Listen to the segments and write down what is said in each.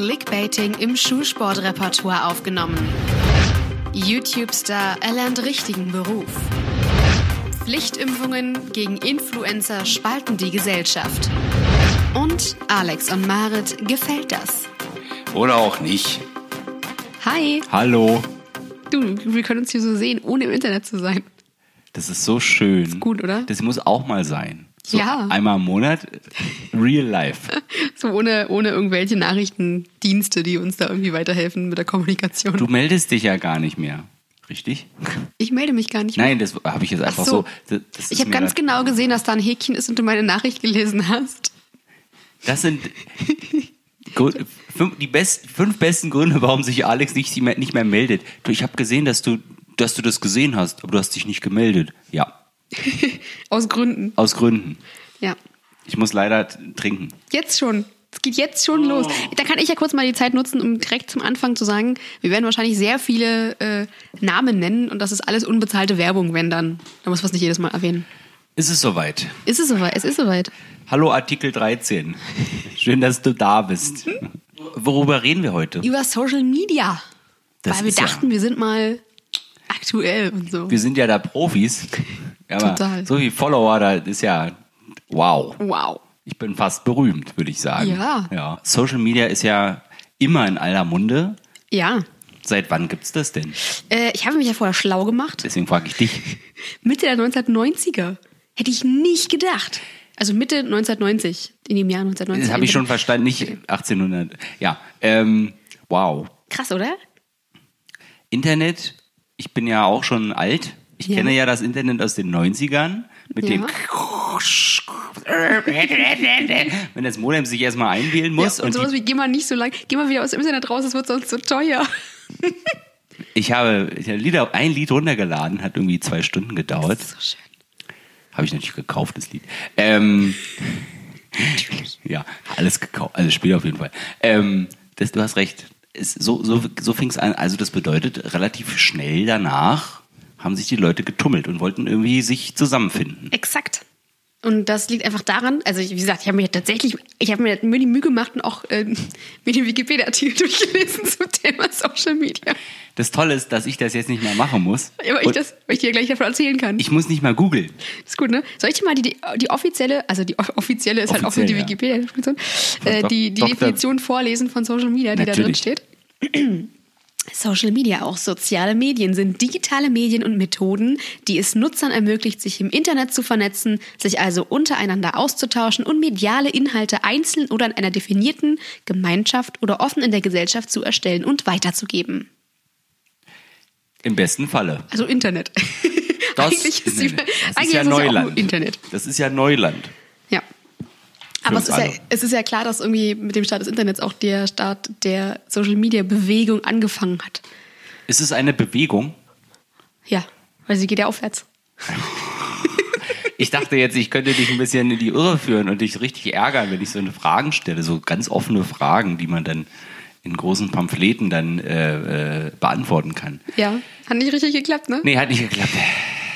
Clickbaiting im Schulsportrepertoire aufgenommen. YouTube-Star erlernt richtigen Beruf. Pflichtimpfungen gegen Influencer spalten die Gesellschaft. Und Alex und Marit gefällt das. Oder auch nicht. Hi, Hallo. du, wir können uns hier so sehen, ohne im Internet zu sein. Das ist so schön. gut, oder? Das muss auch mal sein. So Ja. Einmal im Monat, real life. So ohne, ohne irgendwelche Nachrichtendienste, die uns da irgendwie weiterhelfen mit der Kommunikation. Du meldest dich ja gar nicht mehr. Richtig? Ich melde mich gar nicht mehr. Nein, das habe ich jetzt einfach so. so. Das, Ich habe ganz genau gesehen, dass da ein Häkchen ist und du meine Nachricht gelesen hast. Das sind die besten, fünf besten Gründe, warum sich Alex nicht, mehr- nicht mehr meldet. Ich habe gesehen, dass du, dass du das gesehen hast, aber du hast dich nicht gemeldet. Ja, Aus Gründen. aus Gründen. Ja. Ich muss leider trinken. Jetzt schon. Es geht jetzt schon los. Da kann ich ja kurz mal die Zeit nutzen, um direkt zum Anfang zu sagen, wir werden wahrscheinlich sehr viele äh, Namen nennen und das ist alles unbezahlte Werbung, wenn dann. Da muss man es nicht jedes Mal erwähnen. Ist es soweit? Ist es soweit? Es ist soweit. Hallo Artikel 13. Schön, dass du da bist. Worüber reden wir heute? Über Social Media. Das Weil wir ist ja- dachten, wir sind mal aktuell und so. Wir sind ja da Profis. Ja, aber Total. So viel Follower, da ist ja wow. Wow. Ich bin fast berühmt, würde ich sagen. Ja. ja. Social Media ist ja immer in aller Munde. Ja. Seit wann gibt's das denn? Äh, ich habe mich ja vorher schlau gemacht. Deswegen frage ich dich. Mitte der 1990er. Hätte ich nicht gedacht. Also Mitte 1990, in dem Jahr 1990. Das habe ich schon verstanden, nicht 1800. Ja, ähm, wow. Krass, oder? Internet, ich bin ja auch schon alt. Ich Ja. kenne ja das Internet aus den 90ern mit Ja. dem wenn das Modem sich erstmal einwählen muss ja, und, und, sowas wie, geh mal nicht so lang, geh mal wieder aus dem Internet raus, es wird sonst so teuer. ich habe Lieder, ein Lied runtergeladen, hat irgendwie zwei Stunden gedauert. So schön. Habe ich natürlich gekauft, das Lied. Ähm, ja, alles gekauft, alles Spiel auf jeden Fall. Ähm, das, du hast recht. Es, so so, so fing es an. Also das bedeutet, relativ schnell danach haben sich die Leute getummelt und wollten irgendwie sich zusammenfinden. Exakt. Und das liegt einfach daran, also wie gesagt, ich habe mir tatsächlich, ich habe mir mir die Mühe gemacht und auch äh, mir den Wikipedia-Artikel durchgelesen zum Thema Social Media. Das Tolle ist, dass ich das jetzt nicht mehr machen muss. Ja, weil ich, das, weil ich dir gleich davon erzählen kann. ich muss nicht mal googeln. ist gut, ne? Soll ich dir mal die, die, die offizielle, also die off- offizielle ist halt auch nur die Offiziell, ja. Wikipedia-Definition, äh, die, die Doktor- Definition vorlesen von Social Media, die da drin Natürlich. steht. Social Media, auch soziale Medien, sind digitale Medien und Methoden, die es Nutzern ermöglicht, sich im Internet zu vernetzen, sich also untereinander auszutauschen und mediale Inhalte einzeln oder in einer definierten Gemeinschaft oder offen in der Gesellschaft zu erstellen und weiterzugeben. Im besten Falle. Also Internet. Das, eigentlich ist, die, Internet. das eigentlich ist ja ist es ja Neuland. Internet. Das ist ja Neuland. Aber es ist, ja, es ist ja klar, dass irgendwie mit dem Start des Internets auch der Start der Social Media Bewegung angefangen hat. Ist es eine Bewegung? Ja, weil sie geht ja aufwärts. Ich dachte jetzt, ich könnte dich ein bisschen in die Irre führen und dich richtig ärgern, wenn ich so eine Fragen stelle, so ganz offene Fragen, die man dann in großen Pamphleten dann äh, äh, beantworten kann. Ja, hat nicht richtig geklappt, ne? Nee, hat nicht geklappt.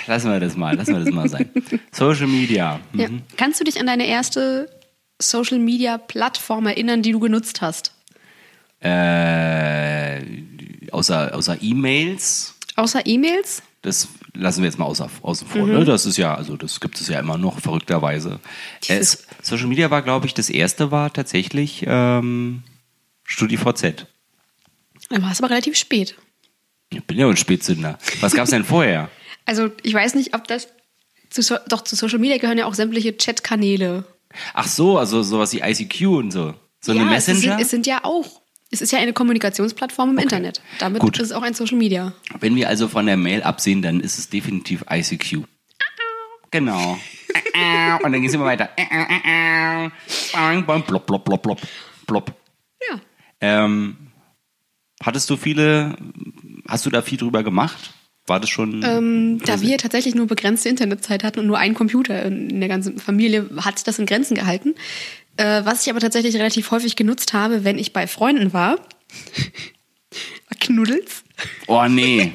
Lassen wir das mal, lassen wir das mal sein. Social Media. Mhm. Ja. Kannst du dich an deine erste Social Media Plattform erinnern, die du genutzt hast? Äh, außer außer E-Mails, Außer E-Mails? das lassen wir jetzt mal außer, außen vor. Mhm. Ne? Das ist ja, also das gibt es ja immer noch, verrückterweise. Dieses- Social Media war, glaube ich, das erste war tatsächlich ähm, StudiVZ. Dann war es aber relativ spät. Ich bin ja ein Spätzünder. Was gab's denn vorher? Also ich weiß nicht, ob das zu, so doch zu Social Media gehören ja auch sämtliche Chatkanäle. Ach so, also sowas wie ICQ und so. So eine ja, Messenger? Es sind, es sind ja auch. Es ist ja eine Kommunikationsplattform im Internet. Damit Gut. ist es auch ein Social Media. Wenn wir also von der Mail absehen, dann ist es definitiv ICQ. Genau. Und dann geht's immer weiter. Plop, plop, plop, plop, plop. Ja. Ähm, hattest du viele, hast du da viel drüber gemacht? War das schon? Ähm, da wir tatsächlich nur begrenzte Internetzeit hatten und nur einen Computer in der ganzen Familie, hat sich das in Grenzen gehalten. Äh, was ich aber tatsächlich relativ häufig genutzt habe, wenn ich bei Freunden war, war Knuddels. oh nee.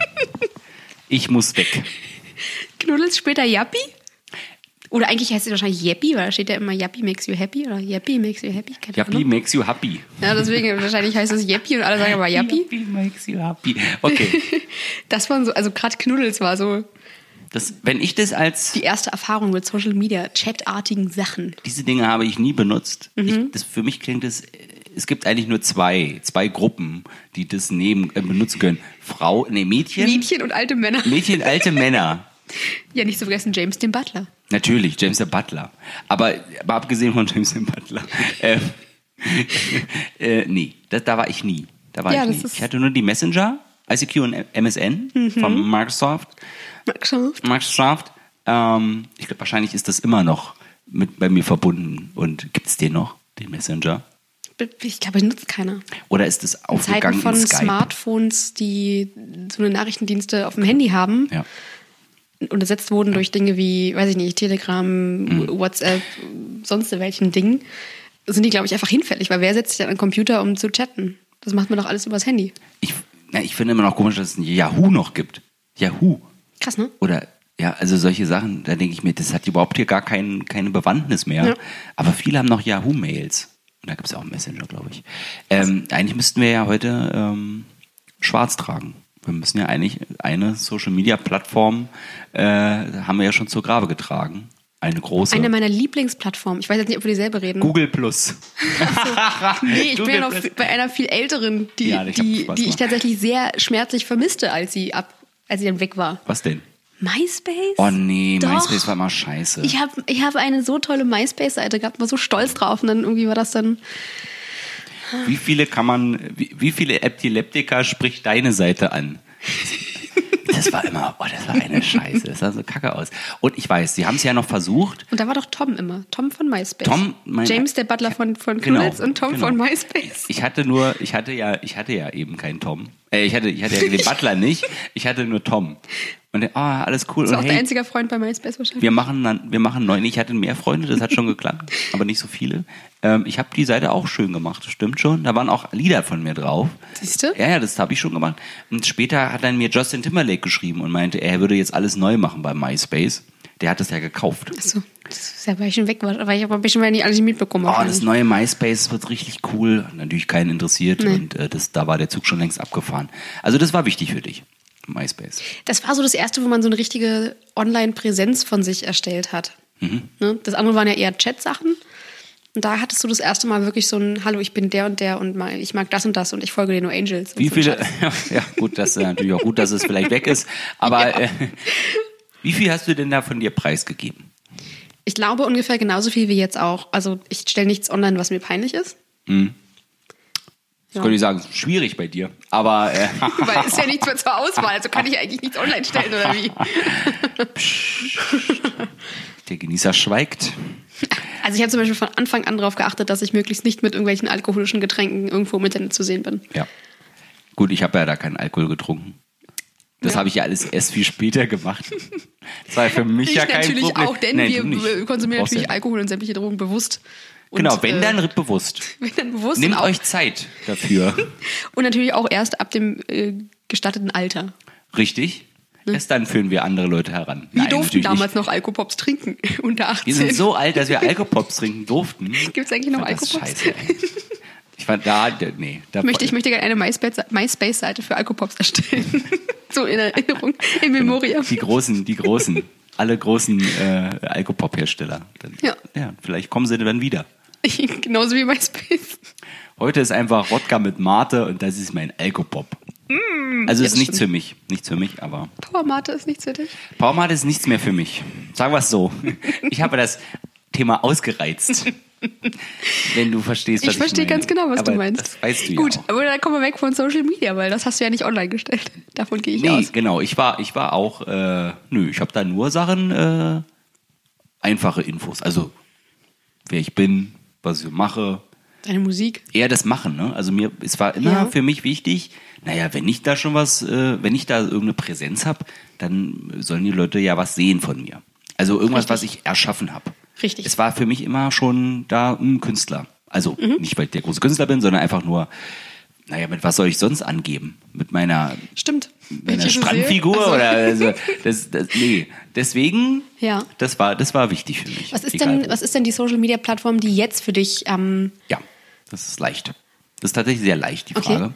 Ich muss weg. Knuddels, später Yappi. Oder eigentlich heißt es wahrscheinlich Yappy, weil da steht ja immer Yappy makes you happy oder Yappy makes you happy. Keine Yappy Ahnung. makes you happy. Ja, deswegen wahrscheinlich heißt es Yappy und alle sagen aber Yappy. Yappy makes you happy. Okay. Das waren so, also gerade Knuddels war so Das, wenn ich das als die erste Erfahrung mit Social Media, chatartigen Sachen. diese Dinge habe ich nie benutzt. Mhm. Ich, das, für mich klingt es, es gibt eigentlich nur zwei, zwei Gruppen, die das nehmen, äh, benutzen können. Frau, nee, Mädchen, Mädchen und alte Männer. Mädchen, alte Männer. Ja, nicht zu vergessen James den Butler. Natürlich, James der Butler. Aber, aber abgesehen von James der Butler. Ähm, äh, nee, das, da war ich nie. Da war Ja, ich nie. Ich hatte nur die Messenger, ICQ und MSN von Microsoft. Microsoft. Microsoft. Ähm, ich glaube, wahrscheinlich ist das immer noch mit bei mir verbunden. Und gibt es den noch, den Messenger? Ich glaube, nutzt keiner. Oder ist es In aufgegangen Zeiten von in? Smartphones, die so eine Nachrichtendienste auf dem Handy haben Ja. Und ersetzt wurden durch Dinge wie, weiß ich nicht, Telegram, Mhm. WhatsApp, sonst welchen Dingen, sind die, glaube ich, einfach hinfällig, weil wer setzt sich an den Computer, um zu chatten? Das macht man doch alles übers Handy. Ich, na, ich finde immer noch komisch, dass es ein Yahoo noch gibt. Yahoo. Krass, ne? Oder ja, also solche Sachen, da denke ich mir, das hat überhaupt hier gar kein, keine Bewandtnis mehr. Ja. Aber viele haben noch Yahoo-Mails. Und da gibt es auch einen Messenger, glaube ich. Ähm, eigentlich müssten wir ja heute ähm, schwarz tragen. Wir müssen ja eigentlich eine Social-Media-Plattform, äh, haben wir ja schon zur Grabe getragen. Eine große. Eine meiner Lieblingsplattformen. Ich weiß jetzt nicht, ob wir dieselbe reden. Google Plus. Nee, ich bin Google ja noch bei einer viel älteren, die, Ja, ich die, die ich tatsächlich sehr schmerzlich vermisste, als sie ab, als sie dann weg war. Was denn? MySpace? Oh nee, Doch. MySpace war mal scheiße. Ich habe ich hab eine so tolle MySpace-Seite gehabt, war so stolz drauf und dann irgendwie war das dann. Wie viele kann man, wie, wie viele Epileptiker spricht deine Seite an? Das war immer, oh, das war eine Scheiße. Das sah so kacke aus. Und ich weiß, sie haben es ja noch versucht. Und da war doch Tom immer. Tom von MySpace. Tom, mein- James, der Butler von, von Genau, Knuddels und Tom genau. von MySpace. Ich hatte nur, ich hatte ja, ich hatte ja eben keinen Tom. Äh, ich hatte, ich hatte ja den Butler nicht. Ich hatte nur Tom. Und der, ah, alles cool. Das ist Und auch der hey, einzige Freund bei MySpace wahrscheinlich. wir machen dann, wir machen neun. Ich hatte mehr Freunde, das hat schon geklappt, aber nicht so viele. Ähm, ich habe die Seite auch schön gemacht, das stimmt schon. Da waren auch Lieder von mir drauf. Siehste? Ja, ja, das habe ich schon gemacht. Und später hat dann mir Justin Timberlake geschrieben und meinte, er würde jetzt alles neu machen bei MySpace. Der hat das ja gekauft. Achso, das ist ja, weil ich schon weg war, weil ich aber ein bisschen weil ich nicht alles mitbekommen Oh, habe. das neue MySpace wird richtig cool. Natürlich keinen interessiert und äh, das, da war der Zug schon längst abgefahren. Also das war wichtig für dich, MySpace. Das war so das erste, wo man so eine richtige Online-Präsenz von sich erstellt hat. Mhm. Ne? Das andere waren ja eher Chat-Sachen. Und da hattest du das erste Mal wirklich so ein Hallo, ich bin der und der und mal, ich mag das und das und ich folge dir nur Angels. Wie so viele, Scheiß. ja gut, das ist natürlich auch gut, dass es vielleicht weg ist, aber äh, wie viel hast du denn da von dir preisgegeben? Ich glaube ungefähr genauso viel wie jetzt auch. Also ich stelle nichts online, was mir peinlich ist. Das Ja. könnte ich sagen, schwierig bei dir, aber äh, Weil es ist ja nichts mehr zur Auswahl, also kann ich eigentlich nichts online stellen oder wie? der Genießer schweigt. Also ich habe zum Beispiel von Anfang an darauf geachtet, dass ich möglichst nicht mit irgendwelchen alkoholischen Getränken irgendwo im Internet zu sehen bin. Ja. Gut, ich habe ja da keinen Alkohol getrunken. Das Ja. habe ich ja alles erst viel später gemacht. Das war für mich Ich ja kein natürlich Problem. auch, denn Nein, wir konsumieren natürlich ja. Alkohol und sämtliche Drogen bewusst. Und, Genau, wenn äh, dann bewusst. wenn dann bewusst Nehmt euch Zeit dafür. und natürlich auch erst ab dem äh, gestatteten Alter. Richtig? Erst dann führen wir andere Leute heran. Wir Nein, durften damals Nicht. noch Alkopops trinken, unter 18. Wir sind so alt, dass wir Alkopops trinken durften. Gibt's eigentlich noch Alkopops? Ich fand da, nee. Da Ich möchte, ich möchte gerne eine MySpace- MySpace-Seite für Alkopops erstellen. so in Erinnerung, in Memoriam. Die großen, die großen, alle großen äh, Alkopop-Hersteller. Ja. ja. Vielleicht kommen sie dann wieder. Genauso wie MySpace. Heute ist einfach Wodka mit Mate und das ist mein Alkopop. also ja, ist nichts stimmt. für mich. Nichts für mich, aber Powermate ist nichts für dich. Baumate ist nichts mehr für mich. Sagen wir es so. Ich habe das Thema ausgereizt. Wenn du verstehst, was Ich ich verstehe meine. ganz genau, was aber du meinst. Das weißt du Gut, ja auch. aber dann kommen wir weg von Social Media, weil das hast du ja nicht online gestellt. Davon gehe ich Nee, aus. genau. Ich war, ich war auch, äh, nö, ich habe da nur Sachen, äh, einfache Infos. Also, wer ich bin, was ich mache, Deine Musik. eher das Machen, ne? Also mir, es war immer Ja. für mich wichtig, naja, wenn ich da schon was, äh, wenn ich da irgendeine Präsenz habe, dann sollen die Leute ja was sehen von mir. Also irgendwas, Richtig. was ich erschaffen habe. Richtig. Es war für mich immer schon da ein Künstler. Also Mhm. nicht, weil ich der große Künstler bin, sondern einfach nur, Naja, mit was soll ich sonst angeben? Mit meiner, Stimmt. meiner Strandfigur. Also, oder also, das, das, nee. Deswegen, Ja. das war, das war wichtig für mich. Was ist Egal denn, wo. was ist denn die Social Media Plattform, die jetzt für dich ähm, Ja, das ist leicht. Das ist tatsächlich sehr leicht, die Okay. Frage.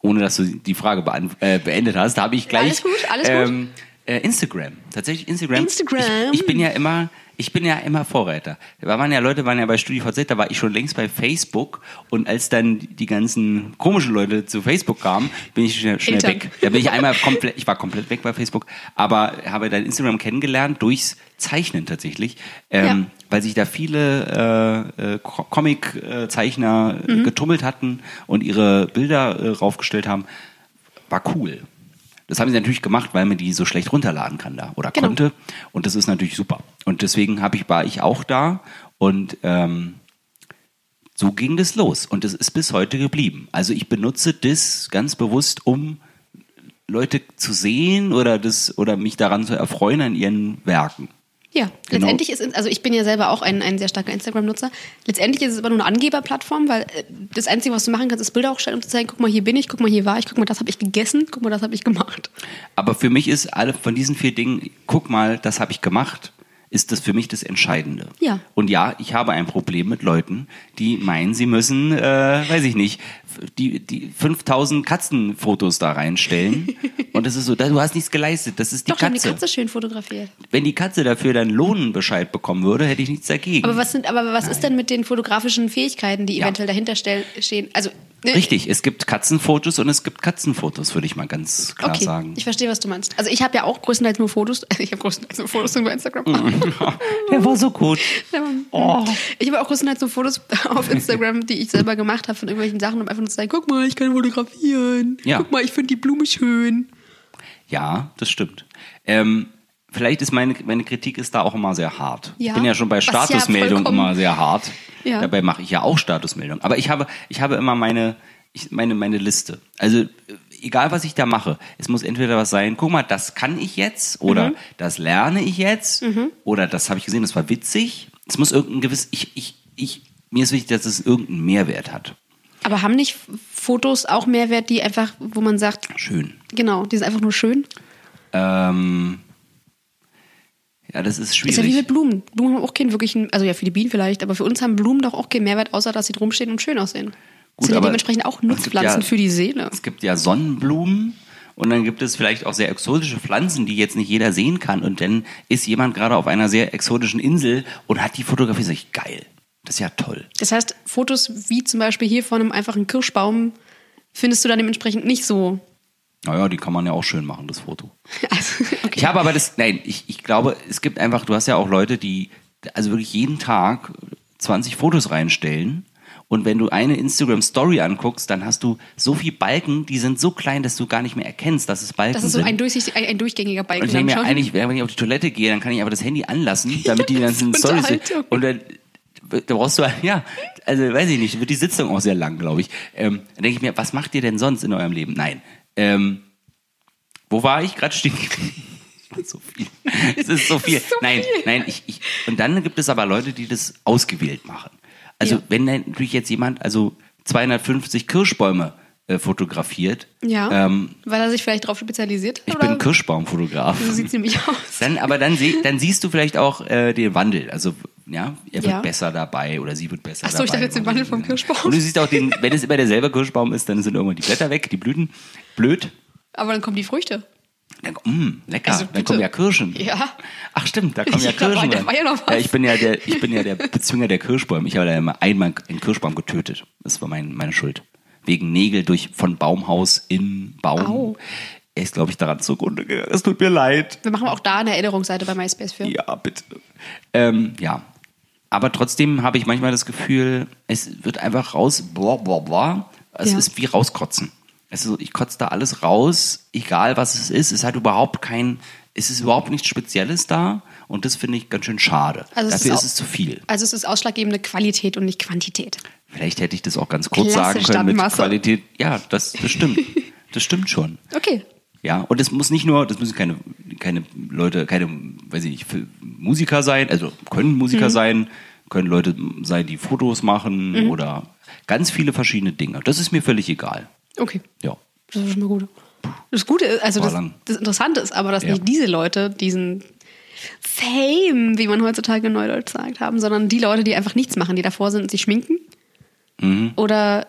Ohne dass du die Frage äh, beendet hast, da habe ich gleich. Alles gut, alles gut. Ähm, äh, Instagram. Tatsächlich Instagram. Instagram. Ich, ich bin ja immer, ich bin ja immer Vorreiter. Da waren ja Leute, waren ja bei StudiVZ, da war ich schon längst bei Facebook und als dann die ganzen komischen Leute zu Facebook kamen, bin ich schnell, schnell weg. Da bin ich einmal komplett, ich war komplett weg bei Facebook, aber habe dann Instagram kennengelernt durchs Zeichnen tatsächlich, ähm, Ja. weil sich da viele äh, äh, Co- Comic-Zeichner äh, Mhm. getummelt hatten und ihre Bilder äh, raufgestellt haben. War cool. Das haben sie natürlich gemacht, weil man die so schlecht runterladen kann da oder Genau. konnte. Und das ist natürlich super. Und deswegen habe ich, war ich auch da und ähm, so ging das los. Und das ist bis heute geblieben. Also ich benutze das ganz bewusst, um Leute zu sehen oder das oder mich daran zu erfreuen an ihren Werken. Ja, Genau. letztendlich ist, also ich bin ja selber auch ein, ein sehr starker Instagram-Nutzer. Letztendlich ist es aber nur eine Angeberplattform, weil äh, das Einzige, was du machen kannst, ist Bilder hochstellen, um zu zeigen, guck mal, hier bin ich, guck mal, hier war ich, guck mal, das habe ich gegessen, guck mal, das habe ich gemacht. Aber für mich ist alle von diesen vier Dingen, guck mal, das habe ich gemacht, ist das für mich das Entscheidende. Ja. Und ja, ich habe ein Problem mit Leuten, die meinen, sie müssen, äh, weiß ich nicht, die, die 5000 Katzenfotos da reinstellen. Und das ist so, du hast nichts geleistet, das ist die Doch, die haben die Katze. Katze schön fotografiert. Wenn die Katze dafür dann Lohnbescheid bekommen würde, hätte ich nichts dagegen. Aber was sind, aber was ist denn mit den fotografischen Fähigkeiten, die Ja. eventuell dahinter stehen? Also Richtig, es gibt Katzenfotos und es gibt Katzenfotos, würde ich mal ganz klar Okay, sagen. ich verstehe, was du meinst. Also ich habe ja auch größtenteils nur Fotos. Ich habe größtenteils nur Fotos über Instagram. Der war so gut. Oh. Ich habe auch größtenteils nur Fotos auf Instagram, die ich selber gemacht habe von irgendwelchen Sachen, um einfach nur zu sagen, guck mal, ich kann fotografieren. Ja. Guck mal, ich finde die Blume schön. Ja, das stimmt. Ähm, vielleicht ist meine, meine Kritik ist da auch immer sehr hart. Ja, ich bin ja schon bei ja Statusmeldung vollkommen- immer sehr hart. Ja. Dabei mache ich ja auch Statusmeldung. Aber ich habe, ich habe immer meine, ich, meine, meine Liste. Also egal was ich da mache, es muss entweder was sein, guck mal, das kann ich jetzt oder Mhm. das lerne ich jetzt oder das habe ich gesehen, das war witzig. Es muss irgendein gewiss, ich, ich, ich, mir ist wichtig, dass es irgendeinen Mehrwert hat. Aber haben nicht Fotos auch Mehrwert, die einfach, wo man sagt, Schön. genau, die sind einfach nur schön? Ähm, ja, das ist schwierig. Ist ja wie mit Blumen. Blumen haben auch keinen wirklichen, also ja, für die Bienen vielleicht, aber für uns haben Blumen doch auch keinen Mehrwert, außer dass sie drum stehen und schön aussehen. Gut, sind ja dementsprechend auch Nutzpflanzen ja- für die Seele. Es gibt ja Sonnenblumen und dann gibt es vielleicht auch sehr exotische Pflanzen, die jetzt nicht jeder sehen kann. Und dann ist jemand gerade auf einer sehr exotischen Insel und hat die Fotografie. Sag ich, geil. Das ist ja toll. Das heißt, Fotos wie zum Beispiel hier von einem einfachen Kirschbaum findest du dann dementsprechend nicht so. Naja, die kann man ja auch schön machen, das Foto. Also, okay. Ich habe aber das, nein, ich, ich glaube, es gibt einfach, du hast ja auch Leute, die also wirklich jeden Tag 20 Fotos reinstellen. Und wenn du eine Instagram-Story anguckst, dann hast du so viel Balken, die sind so klein, dass du gar nicht mehr erkennst, dass es Balken Das ist so sind. ein, durchsichtig, ein, ein durchgängiger Balken. Und ich denke mir eigentlich, wenn ich auf die Toilette gehe, dann kann ich einfach das Handy anlassen, damit die ganzen Storys. Unterhaltung. Und dann, da brauchst du, ja, also weiß ich nicht, wird die Sitzung auch sehr lang, glaube ich. Ähm, dann denke ich mir, was macht ihr denn sonst in eurem Leben? Nein. Ähm, wo war ich gerade stehen? so viel. Es ist so viel. so nein, viel. nein, ich, ich. Und dann gibt es aber Leute, die das ausgewählt machen. Also Ja. wenn natürlich jetzt jemand also 250 Kirschbäume äh, fotografiert, Ja, ähm, weil er sich vielleicht darauf spezialisiert hat. ich oder? bin Kirschbaumfotograf. So sieht es nämlich aus. Dann, aber dann, seh, dann siehst du vielleicht auch äh, den Wandel. Also, ja, er wird Ja. besser dabei oder sie wird besser Ach so, dabei. ich dachte jetzt den Wandel vom Kirschbaum. Und du siehst auch den, wenn es immer derselbe Kirschbaum ist, dann sind irgendwann die Blätter weg, die Blüten. Blöd. Aber dann kommen die Früchte. Dann, mh, lecker. Also dann kommen ja Kirschen. Ja. Ach stimmt, da kommen ja Ja, Kirschen. da war ja noch was. ja, ich bin ja der, ich bin ja der Bezwinger der Kirschbäume. Ich habe da immer einmal einen Kirschbaum getötet. Das war mein, meine Schuld. Wegen Nägel durch von Baumhaus in Baum. Au. Er ist, glaube ich, daran zugrunde gegangen. Es tut mir leid. Wir machen auch da eine Erinnerungsseite bei MySpace für. Ja, bitte. Ähm, ja. Aber trotzdem habe ich manchmal das Gefühl, es wird einfach raus, boah, boah, boah. Es Ja. ist wie rauskotzen. Es ist so, ich kotze da alles raus, egal was es ist. Es hat überhaupt kein, es ist überhaupt nichts Spezielles da. Und das finde ich ganz schön schade. Also es Dafür ist ist, es zu viel. Also es ist ausschlaggebende Qualität und nicht Quantität. Vielleicht hätte ich das auch ganz kurz Klasse sagen können mit. Qualität. Ja, das, das stimmt. das stimmt schon. Okay. Ja, und es muss nicht nur, das müssen keine, keine Leute, keine, weiß ich nicht, für Musiker sein, also können Musiker Mhm. sein, können Leute sein, die Fotos machen Mhm. oder ganz viele verschiedene Dinge. Das ist mir völlig egal. Okay, Ja. das ist schon mal gut. Das Gute ist, also das, das Interessante ist aber, dass Ja. nicht diese Leute diesen Fame, wie man heutzutage in Neudeutsch sagt, haben, sondern die Leute, die einfach nichts machen, die davor sind und sich schminken Mhm. oder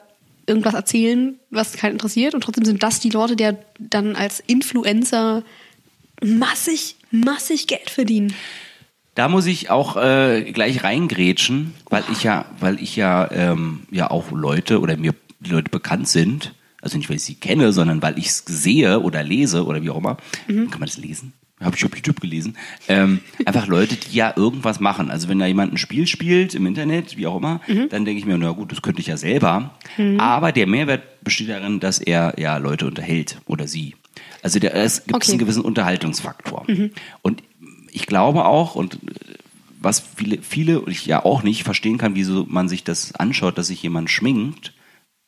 irgendwas erzählen, was keinen interessiert. Und trotzdem sind das die Leute, die dann als Influencer massig, massig Geld verdienen. Da muss ich auch äh, gleich reingrätschen, weil ich ja, weil ich ja, ähm, ja auch Leute oder mir die Leute bekannt sind, also nicht weil ich sie kenne, sondern weil ich es sehe oder lese oder wie auch immer. Kann man das lesen? Habe ich auf YouTube gelesen. Ähm, einfach Leute, die ja irgendwas machen. Also wenn da jemand ein Spiel spielt im Internet, wie auch immer, dann denke ich mir, na gut, das könnte ich ja selber. Aber der Mehrwert besteht darin, dass er ja Leute unterhält oder sie. Also der, es gibt Okay. einen gewissen Unterhaltungsfaktor. Und ich glaube auch, und äh, was viele, viele und ich ja auch nicht verstehen kann, wieso man sich das anschaut, dass sich jemand schminkt.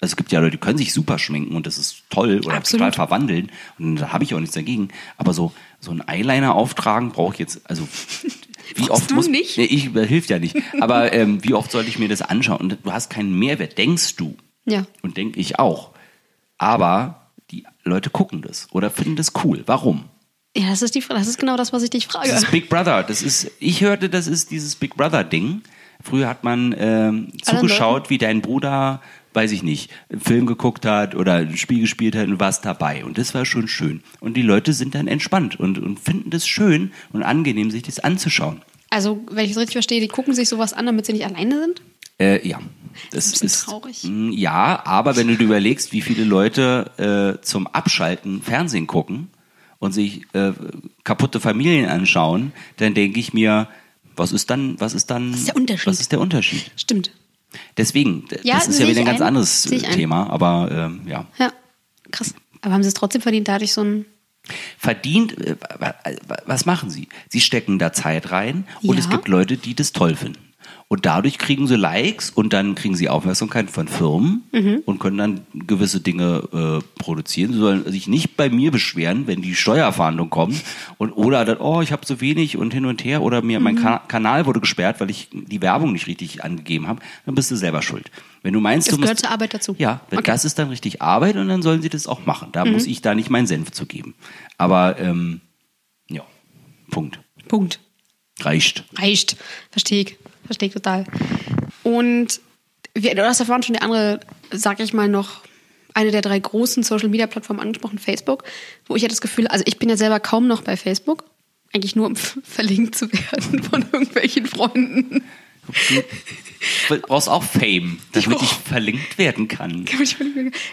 Also es gibt ja Leute, die können sich super schminken und das ist toll oder Absolut. total verwandeln und da habe ich auch nichts dagegen. Aber so, so ein Eyeliner auftragen brauche ich jetzt, also wie oft du muss nicht? Nee, ich hilft ja nicht. Aber ähm, wie oft sollte ich mir das anschauen? Und du hast keinen Mehrwert, denkst du. Ja. Und denke ich auch. Aber die Leute gucken das oder finden das cool. Warum? Ja, das ist die Frage. Das ist genau das, was ich dich frage. Das ist Big Brother. Das ist, ich hörte, das ist dieses Big Brother Ding. Früher hat man ähm, zugeschaut, wie dein Bruder, weiß ich nicht, einen Film geguckt hat oder ein Spiel gespielt hat und warst dabei. Und das war schon schön. Und die Leute sind dann entspannt und, und finden das schön und angenehm, sich das anzuschauen. Also, wenn ich es richtig verstehe, die gucken sich sowas an, damit sie nicht alleine sind? Äh, ja. Das bisschen ist traurig. Mm, Ja, aber wenn du dir überlegst, wie viele Leute äh, zum Abschalten Fernsehen gucken und sich äh, kaputte Familien anschauen, dann denke ich mir, was ist dann, was ist dann, Was ist der Unterschied? Was ist der Unterschied? Stimmt. Deswegen, Ja, das ist ja wieder ein ganz ein. anderes Sehe ich ein. Thema, aber ähm, ja. Ja, krass. Aber haben sie es trotzdem verdient, dadurch so ein. Verdient, äh, wa- wa- was machen sie? Sie stecken da Zeit rein und Ja. es gibt Leute, die das toll finden. Und dadurch kriegen sie Likes und dann kriegen sie Aufmerksamkeit von Firmen Mhm. und können dann gewisse Dinge äh, produzieren. Sie sollen sich nicht bei mir beschweren, wenn die Steuerfahndung kommt und oder dann, oh, ich habe so wenig und hin und her oder mir Mhm. mein Ka Kanal wurde gesperrt, weil ich die Werbung nicht richtig angegeben habe, dann bist du selber schuld. Wenn du meinst, Das du musst, gehört zur Arbeit dazu. ja, Okay. Mhm. das ist dann richtig Arbeit und dann sollen sie das auch machen. Da muss ich da nicht meinen Senf zu geben. Aber ähm, ja, Punkt. Punkt. Reicht. Reicht. Verstehe ich. Verstehe ich total. Und wir, du hast ja vorhin schon die andere, sag ich mal, noch eine der drei großen Social Media Plattformen angesprochen, Facebook, wo ich ja das Gefühl, also ich bin ja selber kaum noch bei Facebook. Eigentlich nur, um verlinkt zu werden von irgendwelchen Freunden. Du brauchst auch Fame, damit Jo. ich verlinkt werden kann.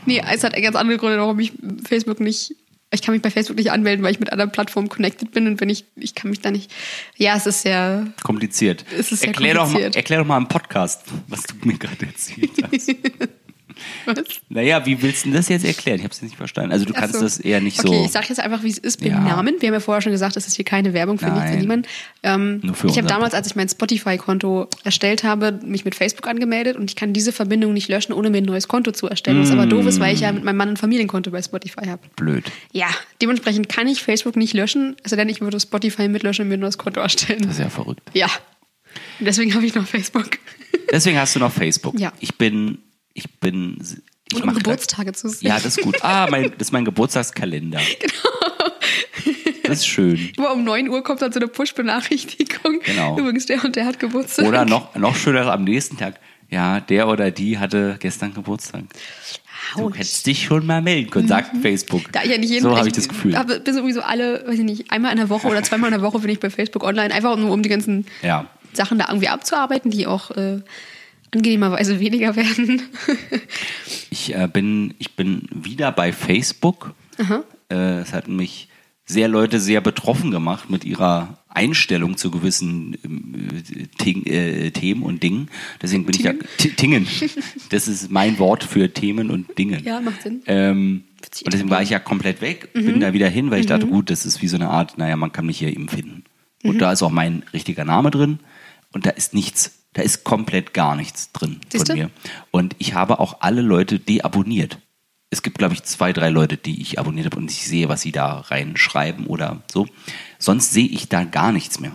Nee, es hat ganz andere Gründe, warum ich Facebook nicht. Ich kann mich bei Facebook nicht anmelden, weil ich mit anderen Plattformen connected bin und wenn ich, ich kann mich da nicht. Ja, es ist sehr. Kompliziert. Es ist sehr erklär, Doch mal, kompliziert. erklär doch mal im Podcast, was du mir gerade erzählt hast. Naja, wie willst du denn das jetzt erklären? Ich habe es nicht verstanden. Also du kannst so. das eher nicht okay, so. ich sage jetzt einfach, wie es ist, beim Ja. Namen. Wir haben ja vorher schon gesagt, es ist hier keine Werbung für nichts Nein. und niemand. Ähm, Nur für ich habe damals, als ich mein Spotify-Konto erstellt habe, mich mit Facebook angemeldet und ich kann diese Verbindung nicht löschen, ohne mir ein neues Konto zu erstellen. Was aber doof ist, weil ich ja mit meinem Mann ein Familienkonto bei Spotify habe. Blöd. Ja, dementsprechend kann ich Facebook nicht löschen, sei denn, ich würde Spotify mitlöschen und mir ein neues Konto erstellen. Das ist ja verrückt. Ja. Deswegen habe ich noch Facebook. Deswegen hast du noch Facebook. Ja. Ich bin, ich bin, ich Und um grad- Geburtstage zu sehen. Ja, das ist gut. Ah, mein, das ist mein Geburtstagskalender. Genau. Das ist schön. Immer um 9 Uhr kommt dann so eine Push-Benachrichtigung. Genau. Übrigens, der und der hat Geburtstag. Oder noch, noch schöner am nächsten Tag. Ja, der oder die hatte gestern Geburtstag. Du hättest dich schon mal melden können, sagt Facebook. Da ich ja nicht jeden so habe ich das Gefühl. Aber bin sowieso alle, weiß ich nicht, einmal in der Woche oder zweimal in der Woche bin ich bei Facebook online, einfach nur um die ganzen Ja. Sachen da irgendwie abzuarbeiten, die auch äh, angenehmerweise weniger werden. Ich äh, bin, ich bin wieder bei Facebook. Äh, es hat mich sehr Leute sehr betroffen gemacht mit ihrer Einstellung zu gewissen ähm, äh, äh, Themen und Dingen. Deswegen bin Tingen? ich. T- Tingen. Das ist mein Wort für Themen und Dingen. Ja, macht Sinn. Ähm, und deswegen war ich ja komplett weg, bin da wieder hin, weil ich dachte, gut, das ist wie so eine Art, naja, man kann mich hier eben finden. Und da ist auch mein richtiger Name drin und da ist nichts, da ist komplett gar nichts drin Siehst von mir. Und ich habe auch alle Leute deabonniert. Es gibt, glaube ich, zwei, drei Leute, die ich abonniert habe und ich sehe, was sie da reinschreiben oder so. Sonst sehe ich da gar nichts mehr.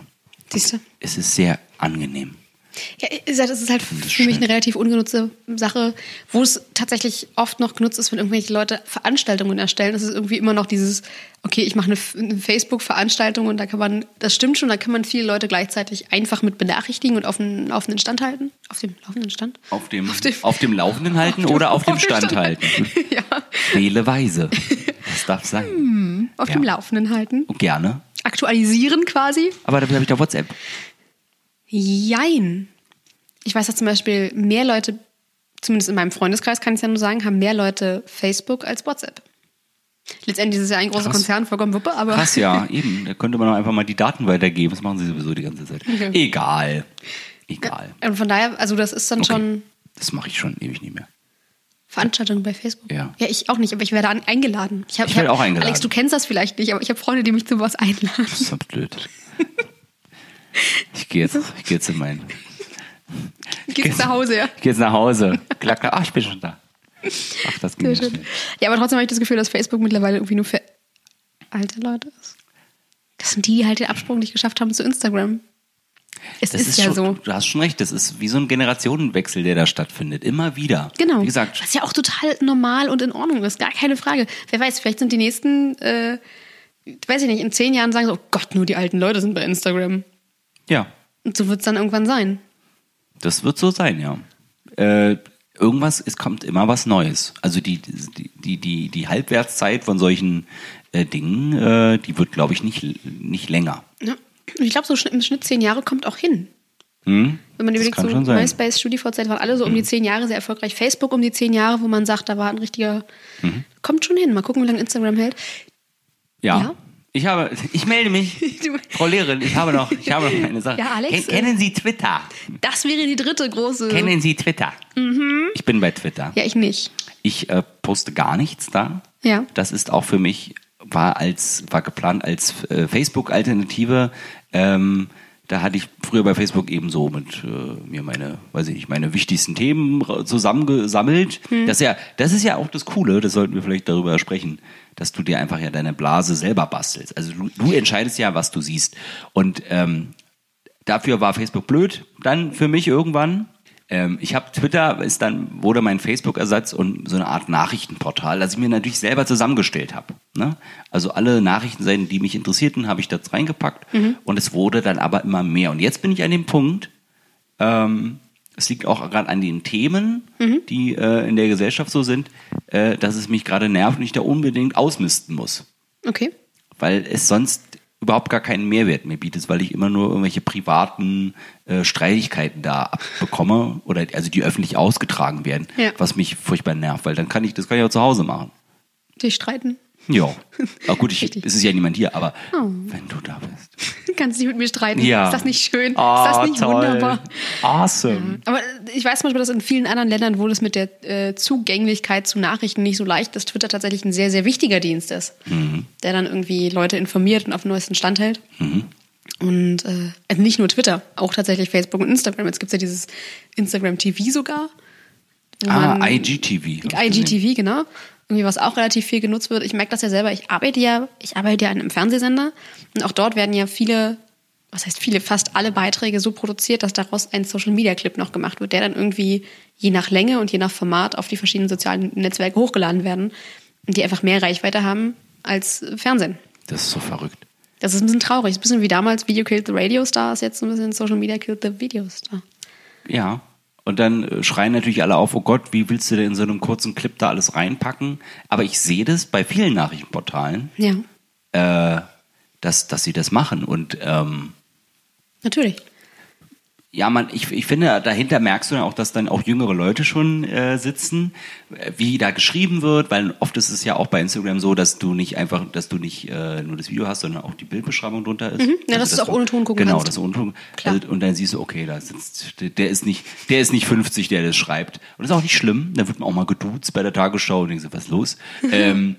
Siehst du? Es ist sehr angenehm. Ja, sag, das ist halt für mich schön. eine relativ ungenutzte Sache, wo es tatsächlich oft noch genutzt ist, wenn irgendwelche Leute Veranstaltungen erstellen. Das ist irgendwie immer noch dieses, okay, ich mache eine, Facebook-Veranstaltung und da kann man, das stimmt schon, da kann man viele Leute gleichzeitig einfach mit benachrichtigen und auf dem laufenden Stand halten. Auf dem laufenden Stand? Auf dem, Auf dem- auf dem Laufenden halten oder auf dem Stand halten? ja, Wähle weise. Das darf sein. auf Ja. dem Laufenden halten. Und gerne. Aktualisieren quasi. Aber dafür habe ich da WhatsApp. Jein. Ich weiß, dass zum Beispiel mehr Leute, zumindest in meinem Freundeskreis kann ich ja nur sagen, haben mehr Leute Facebook als WhatsApp. Letztendlich ist es ja ein großer Krass. Konzern, vollkommen Wuppe, aber Krass, ja, eben. Da könnte man doch einfach mal die Daten weitergeben. Das machen sie sowieso die ganze Zeit. Ja. Egal. Egal. und von daher, also das ist dann Okay. schon Das mache ich schon ewig nicht mehr. Veranstaltungen bei Facebook. Ja. Ja, ich auch nicht, aber ich werde an, eingeladen. Ich, hab, Ich werde hab- auch eingeladen. Alex, du kennst das vielleicht nicht, aber ich habe Freunde, die mich zu was einladen. Das ist so blöd. Ich gehe jetzt, ich gehe jetzt in mein. Gehst nach Hause, ja. Ich gehe jetzt nach Hause. Klack, klack. Ach, ich bin schon da. Ach, das ging Sehr ja schnell. Ja, aber trotzdem habe ich das Gefühl, dass Facebook mittlerweile irgendwie nur für alte Leute ist. Das sind die, die halt den Absprung nicht geschafft haben zu Instagram. Es ist, ist, ja schon, so. Du hast schon recht. Das ist wie so ein Generationenwechsel, der da stattfindet. Immer wieder. Genau. Wie gesagt, Was ja auch total normal und in Ordnung ist, gar keine Frage. Wer weiß, vielleicht sind die nächsten, äh, weiß ich nicht, in zehn Jahren sagen so, oh Gott, nur die alten Leute sind bei Instagram. Ja. Und so wird es dann irgendwann sein. Das wird so sein, ja. Äh, irgendwas, es kommt immer was Neues. Also die, die, die, die, die Halbwertszeit von solchen äh, Dingen, äh, die wird, glaube ich, nicht, nicht länger. Ja. Und ich glaube, so im Schnitt zehn Jahre kommt auch hin. Hm? Wenn man überlegt, so. Mhm. MySpace, StudiVZ waren alle so um die zehn Jahre sehr erfolgreich. Facebook um die zehn Jahre, wo man sagt, da war ein richtiger. Mhm. Kommt schon hin. Mal gucken, wie lange Instagram hält. Ja. Ja? Ich habe, ich melde mich. Frau Lehrerin, ich habe noch, ich habe noch eine Sache. Ja, Alex, Ken, kennen Sie Twitter? Das wäre die dritte große. Kennen Sie Twitter? Ich bin bei Twitter. Mhm. Ja, ich nicht. Ich äh, poste gar nichts da. Ja. Das ist auch für mich, war als, war geplant als äh, Facebook-Alternative. Ähm, da hatte ich früher bei Facebook eben so mit äh, mir meine, weiß ich nicht, meine wichtigsten Themen zusammengesammelt. Das ist ja, das ist ja auch das Coole, das sollten wir vielleicht darüber sprechen, dass du dir einfach ja deine Blase selber bastelst. Also du, du entscheidest ja, was du siehst. Und ähm, dafür war Facebook blöd, dann für mich irgendwann. Ähm, ich habe Twitter, ist dann wurde mein Facebook-Ersatz und so eine Art Nachrichtenportal, das ich mir natürlich selber zusammengestellt habe. Ne? Also alle Nachrichtenseiten, die mich interessierten, habe ich da reingepackt und es wurde dann aber immer mehr. Und jetzt bin ich an dem Punkt, ähm, es liegt auch gerade an den Themen, die äh, in der Gesellschaft so sind, äh, dass es mich gerade nervt und ich da unbedingt ausmisten muss Okay. weil es sonst überhaupt gar keinen Mehrwert mehr bietet, weil ich immer nur irgendwelche privaten äh, Streitigkeiten da abbekomme oder also die öffentlich ausgetragen werden, Ja. was mich furchtbar nervt, weil dann kann ich das kann ich auch zu Hause machen. Die streiten. Ja. Aber gut, ich, es ist ja niemand hier, aber Oh. wenn du da bist. Kannst dich mit mir streiten. Ja. Ist das nicht schön? Oh, ist das nicht toll. wunderbar? Awesome. Aber ich weiß zum Beispiel, dass in vielen anderen Ländern, wo das mit der äh, Zugänglichkeit zu Nachrichten nicht so leicht ist, Twitter tatsächlich ein sehr, sehr wichtiger Dienst ist, Mhm. der dann irgendwie Leute informiert und auf den neuesten Stand hält. Und äh, also nicht nur Twitter, auch tatsächlich Facebook und Instagram. Jetzt gibt es ja dieses Instagram TV sogar. Ah, IGTV. IGTV, genau. Irgendwie, was auch relativ viel genutzt wird. Ich merke das ja selber. Ich arbeite ja, ich arbeite ja an einem Fernsehsender und auch dort werden ja viele, was heißt viele, fast alle Beiträge so produziert, dass daraus ein Social Media Clip noch gemacht wird, der dann irgendwie je nach Länge und je nach Format auf die verschiedenen sozialen Netzwerke hochgeladen werden und die einfach mehr Reichweite haben als Fernsehen. Das ist so verrückt. Das ist ein bisschen traurig. Ist ein bisschen wie damals Video Killed the Radio Star, ist jetzt ein bisschen Social Media Killed the Video Star. Ja. Und dann äh, schreien natürlich alle auf, oh Gott, wie willst du denn in so einem kurzen Clip da alles reinpacken? Aber ich sehe das bei vielen Nachrichtenportalen, Ja, äh, dass, dass sie das machen. Und ähm, natürlich. Ja, man, ich, ich finde, dahinter merkst du dann auch, dass dann auch jüngere Leute schon äh, sitzen, äh, wie da geschrieben wird, weil oft ist es ja auch bei Instagram so, dass du nicht einfach, dass du nicht äh, nur das Video hast, sondern auch die Bildbeschreibung drunter ist. Mhm. Ja, dass du auch ohne Ton gucken Genau, kannst. dass du ohne Ton. Also, und dann siehst du, okay, da sitzt, der, der ist nicht, der ist nicht 50, der das schreibt. Und das ist auch nicht schlimm. Da wird man auch mal geduzt bei der Tagesschau und denkst, so, was ist los? ähm,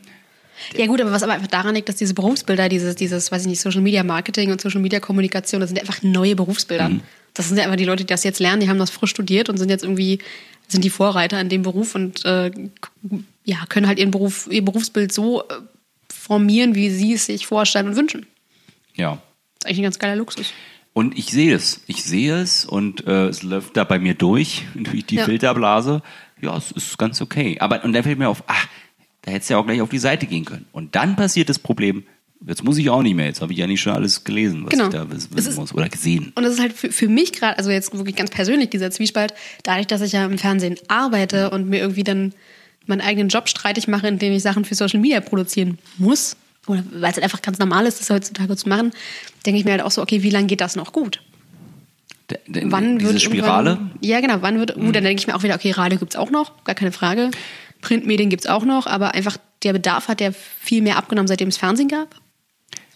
Ja gut, aber was aber einfach daran liegt, dass diese Berufsbilder, dieses, dieses, weiß ich nicht, Social Media Marketing und Social Media Kommunikation, das sind einfach neue Berufsbilder. Das sind ja einfach die Leute, die das jetzt lernen, die haben das frisch studiert und sind jetzt irgendwie, sind die Vorreiter in dem Beruf und äh, ja, können halt ihren Beruf, ihr Berufsbild so äh, formieren, wie sie es sich vorstellen und wünschen. ja. Das ist eigentlich ein ganz geiler Luxus. Und ich sehe es. Ich sehe es und äh, es läuft da bei mir durch, durch die Ja. Filterblase. Ja, es ist ganz okay. Aber und dann fällt mir auf, ach, da hättest du ja auch gleich auf die Seite gehen können. Und dann passiert das Problem, jetzt muss ich auch nicht mehr, jetzt habe ich ja nicht schon alles gelesen, was Genau. ich da wissen, Es ist- muss oder gesehen. Und das ist halt für, für mich gerade, also jetzt wirklich ganz persönlich, dieser Zwiespalt, dadurch, dass ich ja im Fernsehen arbeite und mir irgendwie dann meinen eigenen Job streitig mache, indem ich Sachen für Social Media produzieren muss, oder weil es halt einfach ganz normal ist, das heutzutage zu machen, denke ich mir halt auch so, okay, wie lange geht das noch gut? D- d- Wann Diese wird Spirale, Ja, genau, wann wird, gut, dann denke ich mir auch wieder, okay, Radio gibt's auch noch, gar keine Frage. Printmedien gibt's auch noch, aber einfach der Bedarf hat ja viel mehr abgenommen, seitdem es Fernsehen gab,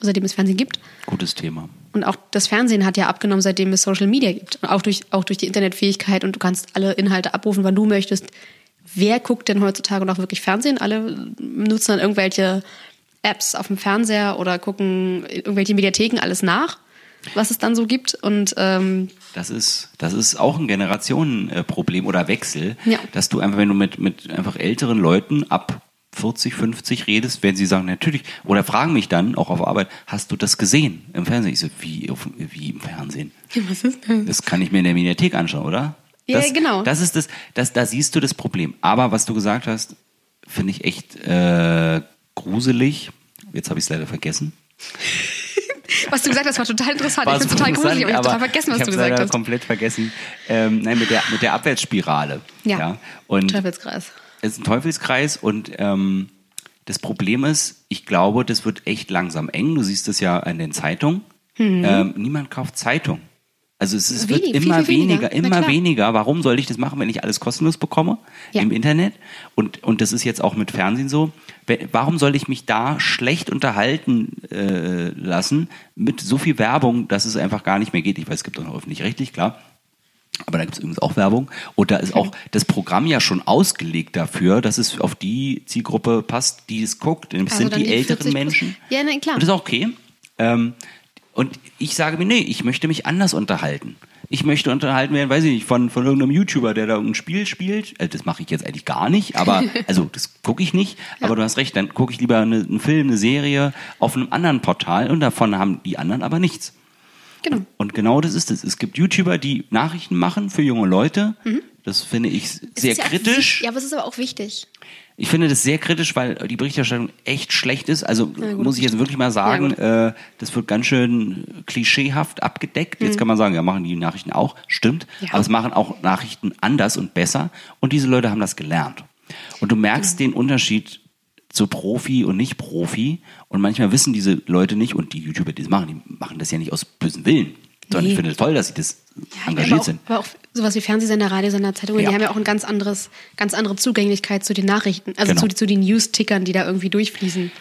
seitdem es Fernsehen gibt. gutes Thema. Und auch das Fernsehen hat ja abgenommen, seitdem es Social Media gibt. Und auch durch, auch durch die Internetfähigkeit und du kannst alle Inhalte abrufen, wann du möchtest. Wer guckt denn heutzutage noch wirklich Fernsehen? Alle nutzen dann irgendwelche Apps auf dem Fernseher oder gucken irgendwelche Mediatheken alles nach, was es dann so gibt. Und ähm, Das ist, das ist auch ein Generationenproblem oder Wechsel, Ja. dass du einfach, wenn du mit, mit einfach älteren Leuten ab 40, 50 redest, werden sie sagen, natürlich, oder fragen mich dann, auch auf Arbeit, hast du das gesehen im Fernsehen? Ich so, wie, auf, wie im Fernsehen? was ist das? Das kann ich mir in der Mediathek anschauen, oder? Ja, das, genau. Das ist das, das, da siehst du das Problem. Aber was du gesagt hast, finde ich echt äh, gruselig. Jetzt habe ich es leider vergessen. Was du gesagt hast, war total interessant. War ich finde super total gruselig, aber ich habe total vergessen, was ich du gesagt leider hast. komplett vergessen. Ähm, nein, mit der, mit der Abwärtsspirale. Ja. Und Teufelskreis. Es ist ein Teufelskreis und ähm, das Problem ist, ich glaube, das wird echt langsam eng. Du siehst es ja in den Zeitungen. Ähm, niemand kauft Zeitung. Also es, es wird Mhm. Wenig, viel, immer viel weniger. weniger, Na immer weniger. Warum soll ich das machen, wenn ich alles kostenlos bekomme Ja. im Internet? Und, und das ist jetzt auch mit Fernsehen so. Warum soll ich mich da schlecht unterhalten äh, lassen mit so viel Werbung, dass es einfach gar nicht mehr geht? Ich weiß, es gibt auch noch öffentlich-rechtlich, klar. Aber da gibt es übrigens auch Werbung. Und da ist auch das Programm ja schon ausgelegt dafür, dass es auf die Zielgruppe passt, die es guckt. Das Also sind die, älteren 40 plus- Menschen. Ja, nein, klar. Und das ist auch okay. Ähm, und ich sage mir, nee, ich möchte mich anders unterhalten. Ich möchte unterhalten werden, weiß ich nicht, von, von irgendeinem YouTuber, der da ein Spiel spielt. Äh, das mache ich jetzt eigentlich gar nicht, aber, also das gucke ich nicht. Aber du hast recht, dann gucke ich lieber eine, einen Film, eine Serie auf einem anderen Portal und davon haben die anderen aber nichts. Genau. Und genau das ist es. Es gibt YouTuber, die Nachrichten machen für junge Leute. Das finde ich sehr ja kritisch. Ja, aber es ist aber auch wichtig. Ich finde das sehr kritisch, weil die Berichterstattung echt schlecht ist. Also muss ich jetzt wirklich mal sagen, äh, das wird ganz schön klischeehaft abgedeckt. Jetzt kann man sagen, ja, machen die Nachrichten auch. Stimmt. Mhm. Ja. Aber es machen auch Nachrichten anders und besser. Und diese Leute haben das gelernt. Und du merkst den Unterschied zu Profi und nicht Profi. Und manchmal wissen diese Leute nicht, und die YouTuber, die das machen, die machen das ja nicht aus bösem Willen. Sondern Nee. ich finde es toll, dass sie das Ja, engagiert auch, sind. aber auch sowas wie Fernsehsender, Radiosender, Zeitungen, Ja. die haben ja auch ein ganz anderes, ganz andere Zugänglichkeit zu den Nachrichten, also Genau. zu, zu den News-Tickern, die da irgendwie durchfließen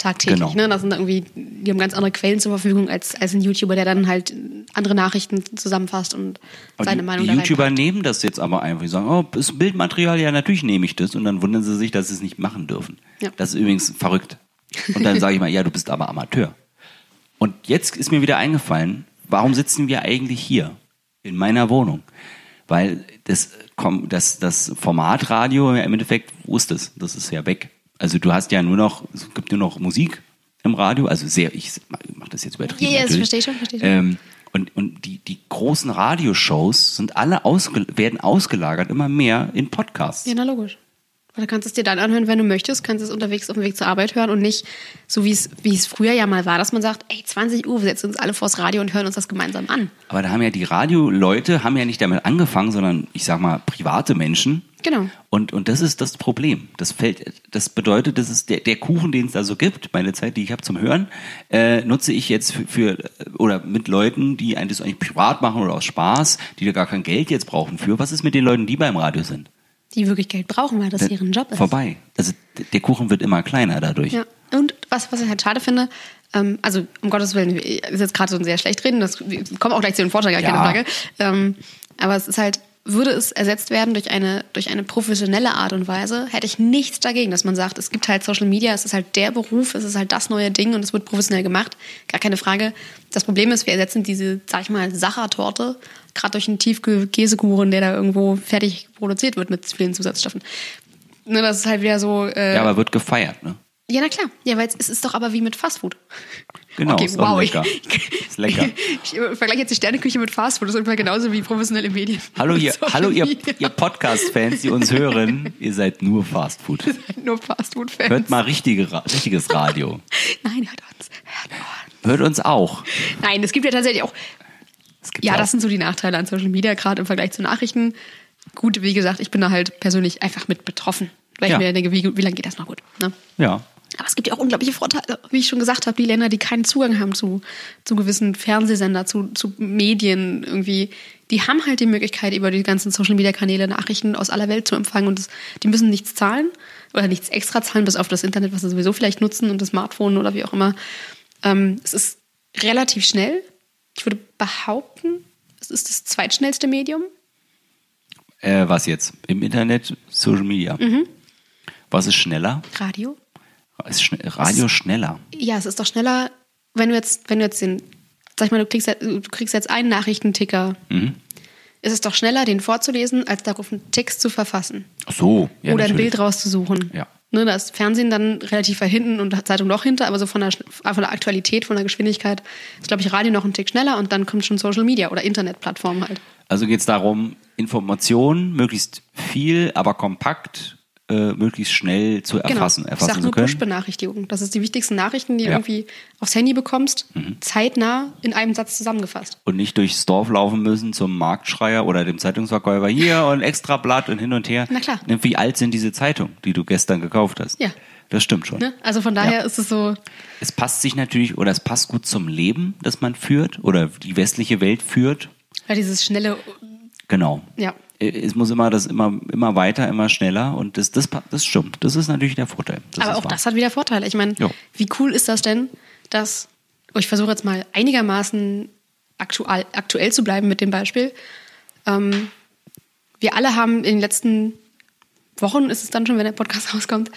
tagtäglich. Genau. Ne? Das sind irgendwie, die haben ganz andere Quellen zur Verfügung als, als ein YouTuber, der dann halt andere Nachrichten zusammenfasst und Aber seine die, Meinung die YouTuber reinpackt. nehmen das jetzt aber einfach. Die sagen, oh, das Bildmaterial, ja, natürlich nehme ich das. Und dann wundern sie sich, dass sie es nicht machen dürfen. Ja. Das ist übrigens verrückt. Und dann sage ich mal, ja, du bist aber Amateur. Und jetzt ist mir wieder eingefallen, warum sitzen wir eigentlich hier in meiner Wohnung? Weil das, das, das Formatradio, ja, im Endeffekt, wo ist das? Das ist ja weg. Also du hast ja nur noch, es gibt nur noch Musik im Radio, also sehr, ich mache das jetzt übertrieben. Ja, natürlich. verstehe ich schon, verstehe ich schon. Ähm, und, und die, die großen Radioshows sind alle ausge, werden ausgelagert, immer mehr in Podcasts. Ja, na logisch. Du kannst es dir dann anhören, wenn du möchtest, kannst es unterwegs auf dem Weg zur Arbeit hören und nicht so wie es, wie es früher ja mal war, dass man sagt, ey, 20 Uhr, wir setzen uns alle vors Radio und hören uns das gemeinsam an. Aber da haben ja die Radioleute haben ja nicht damit angefangen, sondern ich sag mal private Menschen. Genau. Und, und das ist das Problem. Das fällt, das bedeutet, das ist der, der Kuchen, den es da so gibt, meine Zeit, die ich habe zum Hören, äh, nutze ich jetzt für, für oder mit Leuten, die das eigentlich privat machen oder aus Spaß, die da gar kein Geld jetzt brauchen für. Was ist mit den Leuten, die beim Radio sind? Die wirklich Geld brauchen, weil das ihren Job ist. Vorbei. Also der Kuchen wird immer kleiner dadurch. Ja, und was, was ich halt schade finde, ähm, also um Gottes Willen, ist jetzt gerade so ein sehr schlecht reden, das kommen auch gleich zu den Vorschlag, gar keine Ja. Frage. Ähm, aber es ist halt, würde es ersetzt werden durch eine, durch eine professionelle Art und Weise, hätte ich nichts dagegen, dass man sagt, es gibt halt Social Media, es ist halt der Beruf, es ist halt das neue Ding und es wird professionell gemacht. Gar keine Frage. Das Problem ist, wir ersetzen diese, sag ich mal, Sachertorte gerade durch einen Tiefkühl-Käsekuchen, der da irgendwo fertig produziert wird mit vielen Zusatzstoffen. Ne, das ist halt wieder so. Äh, Ja, aber wird gefeiert, ne? Ja, na klar. Ja, weil es ist doch aber wie mit Fastfood. Genau, okay, ist wow. lecker. Ich, Ist lecker. Ich vergleiche jetzt die Sterneküche mit Fastfood. Das ist ungefähr genauso wie professionelle Medien. Hallo ihr, Social hallo ihr, Media. ihr Podcast-Fans, die uns hören. Ihr seid nur Fastfood. Nur Fastfood-Fans. Hört mal richtige, richtiges Radio. Nein, hört uns. Hört uns. Hört uns auch. Nein, es gibt ja tatsächlich auch. Ja, auch- das sind so die Nachteile an Social Media, gerade im Vergleich zu Nachrichten. Gut, wie gesagt, ich bin da halt persönlich einfach mit betroffen. Weil Ja. ich mir denke, wie, wie lange geht das noch gut? Ne? ja. Aber es gibt ja auch unglaubliche Vorteile, wie ich schon gesagt habe, die Länder, die keinen Zugang haben zu, zu gewissen Fernsehsender, zu, zu Medien irgendwie, die haben halt die Möglichkeit, über die ganzen Social-Media-Kanäle Nachrichten aus aller Welt zu empfangen und das, die müssen nichts zahlen oder nichts extra zahlen, bis auf das Internet, was sie sowieso vielleicht nutzen und das Smartphone oder wie auch immer. Ähm, es ist relativ schnell. Ich würde behaupten, es ist das zweitschnellste Medium. Äh, was jetzt? Im Internet, Social Media. Mhm. Was ist schneller? Radio. Ist schne Radio schneller? Ja, es ist doch schneller, wenn du jetzt, wenn du jetzt den, sag ich mal, du kriegst, jetzt- du kriegst jetzt einen Nachrichtenticker. Mhm. Ist es doch schneller, den vorzulesen, als darauf einen Text zu verfassen. Ach so. Ja, oder ein natürlich. Bild rauszusuchen. Ja. Ne, da ist Fernsehen dann relativ weit hinten und Zeitung noch hinter, aber so von der, von der Aktualität, von der Geschwindigkeit ist, glaube ich, Radio noch ein Tick schneller und dann kommt schon Social Media oder Internetplattformen halt. Also geht es darum, Informationen möglichst viel, aber kompakt, äh, möglichst schnell zu erfassen, genau. Ich erfassen zu nur können. Push-Benachrichtigungen. Das ist die wichtigsten Nachrichten, die Ja. du irgendwie aufs Handy bekommst, Mhm. zeitnah in einem Satz zusammengefasst. Und nicht durchs Dorf laufen müssen zum Marktschreier oder dem Zeitungsverkäufer hier und extra Blatt und hin und her. Na klar. Wie alt sind diese Zeitungen, die du gestern gekauft hast? Ja. Das stimmt schon. Ne? Also von daher Ja. ist es so, Es passt sich natürlich oder es passt gut zum Leben, das man führt oder die westliche Welt führt. ja, dieses schnelle, Genau. ja. Es muss immer das immer immer weiter, immer schneller und das das das stimmt. Das ist natürlich der Vorteil. Das Aber auch wahr. das hat wieder Vorteile. Ich meine, Ja. wie cool ist das denn, dass, oh, ich versuche jetzt mal einigermaßen aktuell, aktuell zu bleiben mit dem Beispiel. Ähm, wir alle haben in den letzten Wochen, ist es dann schon, wenn der Podcast rauskommt,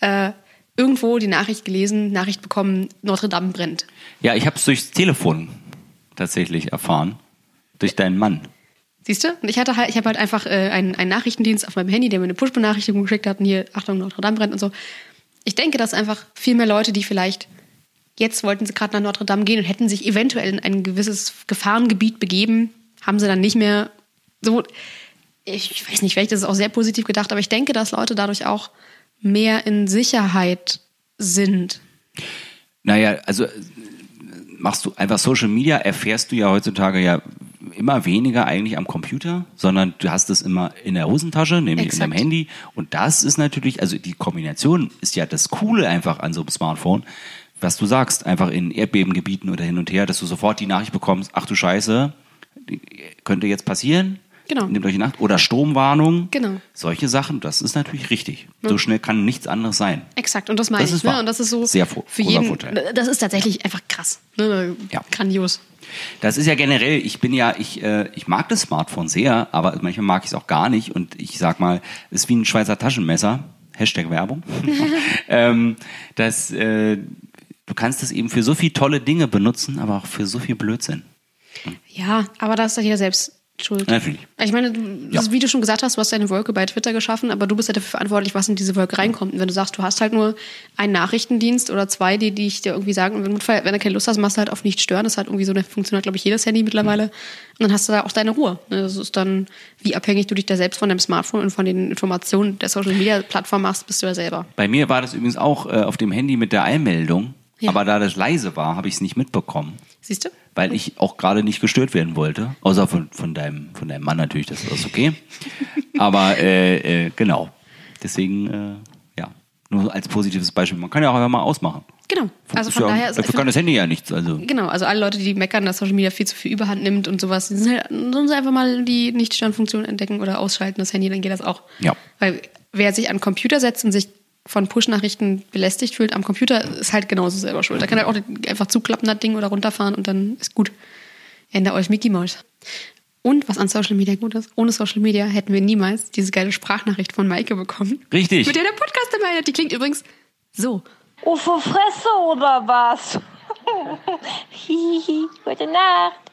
äh, irgendwo die Nachricht gelesen, Nachricht bekommen, Notre Dame brennt. Ja, ich habe es durchs Telefon tatsächlich erfahren. Durch deinen Mann. Siehst du? Und ich hatte halt, ich habe halt einfach äh, einen, einen Nachrichtendienst auf meinem Handy, der mir eine Push-Benachrichtigung geschickt hat und hier, Achtung, Notre Dame brennt und so. Ich denke, dass einfach viel mehr Leute, die vielleicht jetzt wollten sie gerade nach Notre Dame gehen und hätten sich eventuell in ein gewisses Gefahrengebiet begeben, haben sie dann nicht mehr so. Ich weiß nicht, vielleicht ist es auch sehr positiv gedacht, aber ich denke, dass Leute dadurch auch mehr in Sicherheit sind. Naja, also äh, machst du einfach Social Media, erfährst du ja heutzutage ja immer weniger eigentlich am Computer, sondern du hast es immer in der Hosentasche, nämlich in deinem Exakt. Handy. Und das ist natürlich, also die Kombination ist ja das Coole einfach an so einem Smartphone, was du sagst, einfach in Erdbebengebieten oder hin und her, dass du sofort die Nachricht bekommst, ach du Scheiße, könnte jetzt passieren. Genau. Nehmt euch in Acht. Oder Stromwarnung. Genau. Solche Sachen, das ist natürlich richtig. So schnell kann nichts anderes sein. Exakt, und das meine Das ich. ist ne? Und das ist so Sehr für jeden. Vorteil. Das ist tatsächlich einfach krass. Ne? Ja. Grandios. Das ist ja generell, ich bin ja, ich, äh, ich mag das Smartphone sehr, aber manchmal mag ich es auch gar nicht. Und ich sag mal, es ist wie ein Schweizer Taschenmesser, Hashtag Werbung, ähm, dass äh, du kannst es eben für so viele tolle Dinge benutzen, aber auch für so viel Blödsinn. Ja, aber da ist doch jeder selbst schuld. Natürlich. Ich meine, Ja. wie du schon gesagt hast, du hast deine Wolke bei Twitter geschaffen, aber du bist ja dafür verantwortlich, was in diese Wolke reinkommt. Und wenn du sagst, du hast halt nur einen Nachrichtendienst oder zwei, die, die ich dir irgendwie sagen, und im Notfall, wenn du keine Lust hast, machst du halt auf nicht stören. Das ist halt irgendwie so eine Funktion, hat, glaube ich, jedes Handy mittlerweile. Und dann hast du da auch deine Ruhe. Ne, Das ist dann, wie abhängig du dich da selbst von deinem Smartphone und von den Informationen der Social Media Plattform machst, bist du ja selber. Bei mir war das übrigens auch äh, auf dem Handy mit der Eilmeldung, Ja. aber da das leise war, habe ich es nicht mitbekommen. Siehst du? weil ich auch gerade nicht gestört werden wollte. Außer von, von, deinem, von deinem Mann natürlich, das ist okay. Aber äh, äh, genau. Deswegen, äh, ja, nur als positives Beispiel. Man kann ja auch einfach mal ausmachen. Genau. Also von ja, daher ist dafür kann das Handy ja nichts. Also Genau, also alle Leute, die meckern, dass Social Media viel zu viel Überhand nimmt und sowas, die sind halt, sollen sie einfach mal die Nicht-Störfunktion entdecken oder ausschalten, das Handy, dann geht das auch. Ja. Weil wer sich an den Computer setzt und sich von Push-Nachrichten belästigt fühlt am Computer, ist halt genauso selber schuld. Da kann er auch einfach zuklappen, das Ding, oder runterfahren und dann ist gut. Ende euch Mickey Mouse. Und was an Social Media gut ist, ohne Social Media hätten wir niemals diese geile Sprachnachricht von Maike bekommen. Richtig. Mit der der Podcast dabei hat. Die klingt übrigens so. Oh, Fresse oder was? Hihi, gute Nacht.